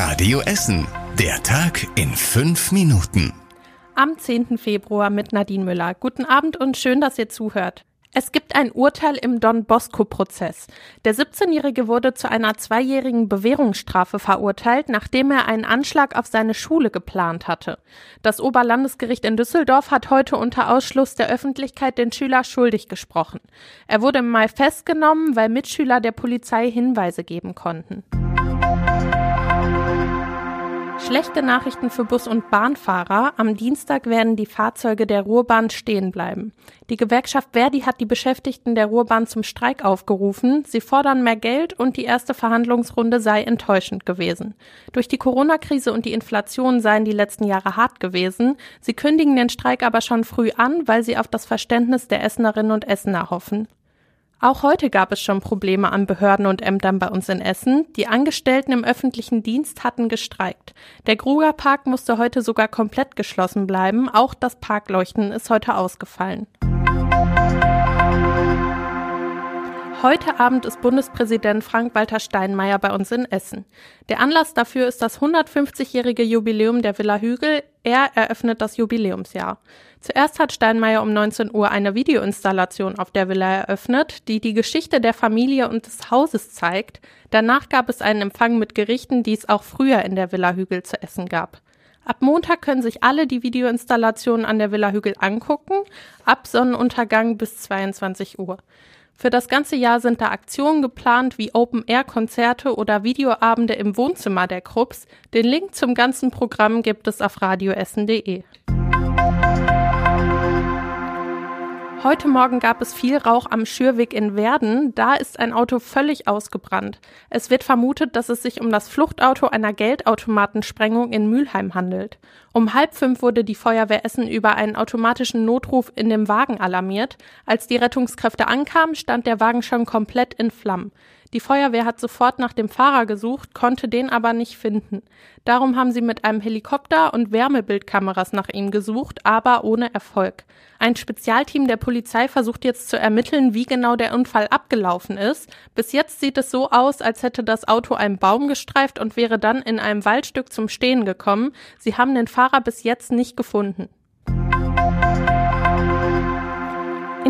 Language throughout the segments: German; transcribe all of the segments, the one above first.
Radio Essen. Der Tag in fünf Minuten. Am 10. Februar mit Nadine Müller. Guten Abend und schön, dass ihr zuhört. Es gibt ein Urteil im Don Bosco-Prozess. Der 17-Jährige wurde zu einer zweijährigen Bewährungsstrafe verurteilt, nachdem er einen Anschlag auf seine Schule geplant hatte. Das Oberlandesgericht in Düsseldorf hat heute unter Ausschluss der Öffentlichkeit den Schüler schuldig gesprochen. Er wurde im Mai festgenommen, weil Mitschüler der Polizei Hinweise geben konnten. Schlechte Nachrichten für Bus- und Bahnfahrer. Am Dienstag werden die Fahrzeuge der Ruhrbahn stehen bleiben. Die Gewerkschaft Verdi hat die Beschäftigten der Ruhrbahn zum Streik aufgerufen. Sie fordern mehr Geld und die erste Verhandlungsrunde sei enttäuschend gewesen. Durch die Corona-Krise und die Inflation seien die letzten Jahre hart gewesen. Sie kündigen den Streik aber schon früh an, weil sie auf das Verständnis der Essenerinnen und Essener hoffen. Auch heute gab es schon Probleme an Behörden und Ämtern bei uns in Essen. Die Angestellten im öffentlichen Dienst hatten gestreikt. Der Gruger Park musste heute sogar komplett geschlossen bleiben. Auch das Parkleuchten ist heute ausgefallen. Heute Abend ist Bundespräsident Frank-Walter Steinmeier bei uns in Essen. Der Anlass dafür ist das 150-jährige Jubiläum der Villa Hügel. Er eröffnet das Jubiläumsjahr. Zuerst hat Steinmeier um 19 Uhr eine Videoinstallation auf der Villa eröffnet, die die Geschichte der Familie und des Hauses zeigt. Danach gab es einen Empfang mit Gerichten, die es auch früher in der Villa Hügel zu essen gab. Ab Montag können sich alle die Videoinstallationen an der Villa Hügel angucken, ab Sonnenuntergang bis 22 Uhr. Für das ganze Jahr sind da Aktionen geplant wie Open-Air-Konzerte oder Videoabende im Wohnzimmer der Krupps. Den Link zum ganzen Programm gibt es auf radioessen.de. Heute Morgen gab es viel Rauch am Schürweg in Werden. Da ist ein Auto völlig ausgebrannt. Es wird vermutet, dass es sich um das Fluchtauto einer Geldautomatensprengung in Mülheim handelt. Um halb fünf wurde die Feuerwehr Essen über einen automatischen Notruf in dem Wagen alarmiert. Als die Rettungskräfte ankamen, stand der Wagen schon komplett in Flammen. Die Feuerwehr hat sofort nach dem Fahrer gesucht, konnte den aber nicht finden. Darum haben sie mit einem Helikopter und Wärmebildkameras nach ihm gesucht, aber ohne Erfolg. Ein Spezialteam der Polizei versucht jetzt zu ermitteln, wie genau der Unfall abgelaufen ist. Bis jetzt sieht es so aus, als hätte das Auto einen Baum gestreift und wäre dann in einem Waldstück zum Stehen gekommen. Sie haben den Fahrer bis jetzt nicht gefunden.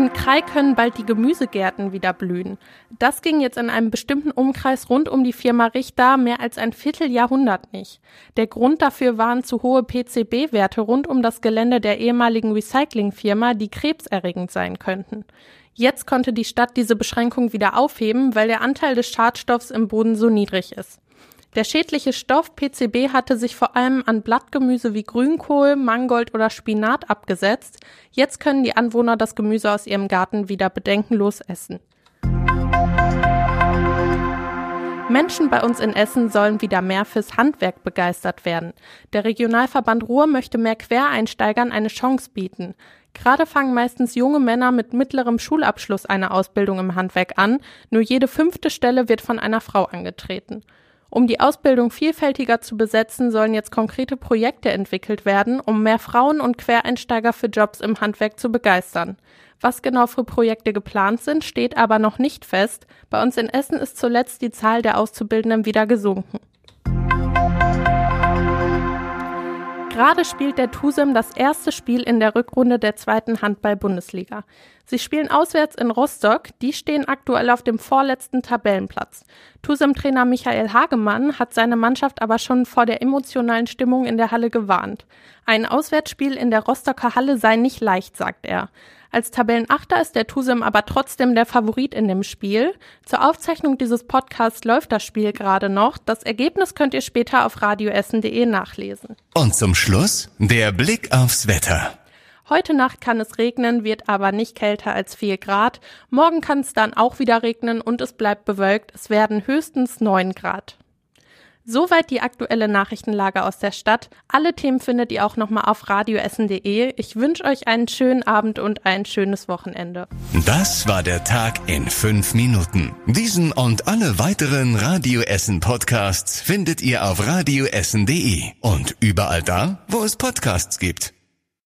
In Krai können bald die Gemüsegärten wieder blühen. Das ging jetzt in einem bestimmten Umkreis rund um die Firma Richter mehr als ein Vierteljahrhundert nicht. Der Grund dafür waren zu hohe PCB-Werte rund um das Gelände der ehemaligen Recyclingfirma, die krebserregend sein könnten. Jetzt konnte die Stadt diese Beschränkung wieder aufheben, weil der Anteil des Schadstoffs im Boden so niedrig ist. Der schädliche Stoff PCB hatte sich vor allem an Blattgemüse wie Grünkohl, Mangold oder Spinat abgesetzt. Jetzt können die Anwohner das Gemüse aus ihrem Garten wieder bedenkenlos essen. Menschen bei uns in Essen sollen wieder mehr fürs Handwerk begeistert werden. Der Regionalverband Ruhr möchte mehr Quereinsteigern eine Chance bieten. Gerade fangen meistens junge Männer mit mittlerem Schulabschluss eine Ausbildung im Handwerk an, nur jede fünfte Stelle wird von einer Frau angetreten. Um die Ausbildung vielfältiger zu besetzen, sollen jetzt konkrete Projekte entwickelt werden, um mehr Frauen und Quereinsteiger für Jobs im Handwerk zu begeistern. Was genau für Projekte geplant sind, steht aber noch nicht fest. Bei uns in Essen ist zuletzt die Zahl der Auszubildenden wieder gesunken. Gerade spielt der TUSEM das erste Spiel in der Rückrunde der zweiten Handball-Bundesliga. Sie spielen auswärts in Rostock, die stehen aktuell auf dem vorletzten Tabellenplatz. TUSEM-Trainer Michael Hagemann hat seine Mannschaft aber schon vor der emotionalen Stimmung in der Halle gewarnt. Ein Auswärtsspiel in der Rostocker Halle sei nicht leicht, sagt er. Als Tabellenachter ist der Tusem aber trotzdem der Favorit in dem Spiel. Zur Aufzeichnung dieses Podcasts läuft das Spiel gerade noch. Das Ergebnis könnt ihr später auf radioessen.de nachlesen. Und zum Schluss der Blick aufs Wetter. Heute Nacht kann es regnen, wird aber nicht kälter als 4 Grad. Morgen kann es dann auch wieder regnen und es bleibt bewölkt. Es werden höchstens 9 Grad. Soweit die aktuelle Nachrichtenlage aus der Stadt. Alle Themen findet ihr auch nochmal auf radioessen.de. Ich wünsche euch einen schönen Abend und ein schönes Wochenende. Das war der Tag in fünf Minuten. Diesen und alle weiteren Radioessen Podcasts findet ihr auf radioessen.de und überall da, wo es Podcasts gibt.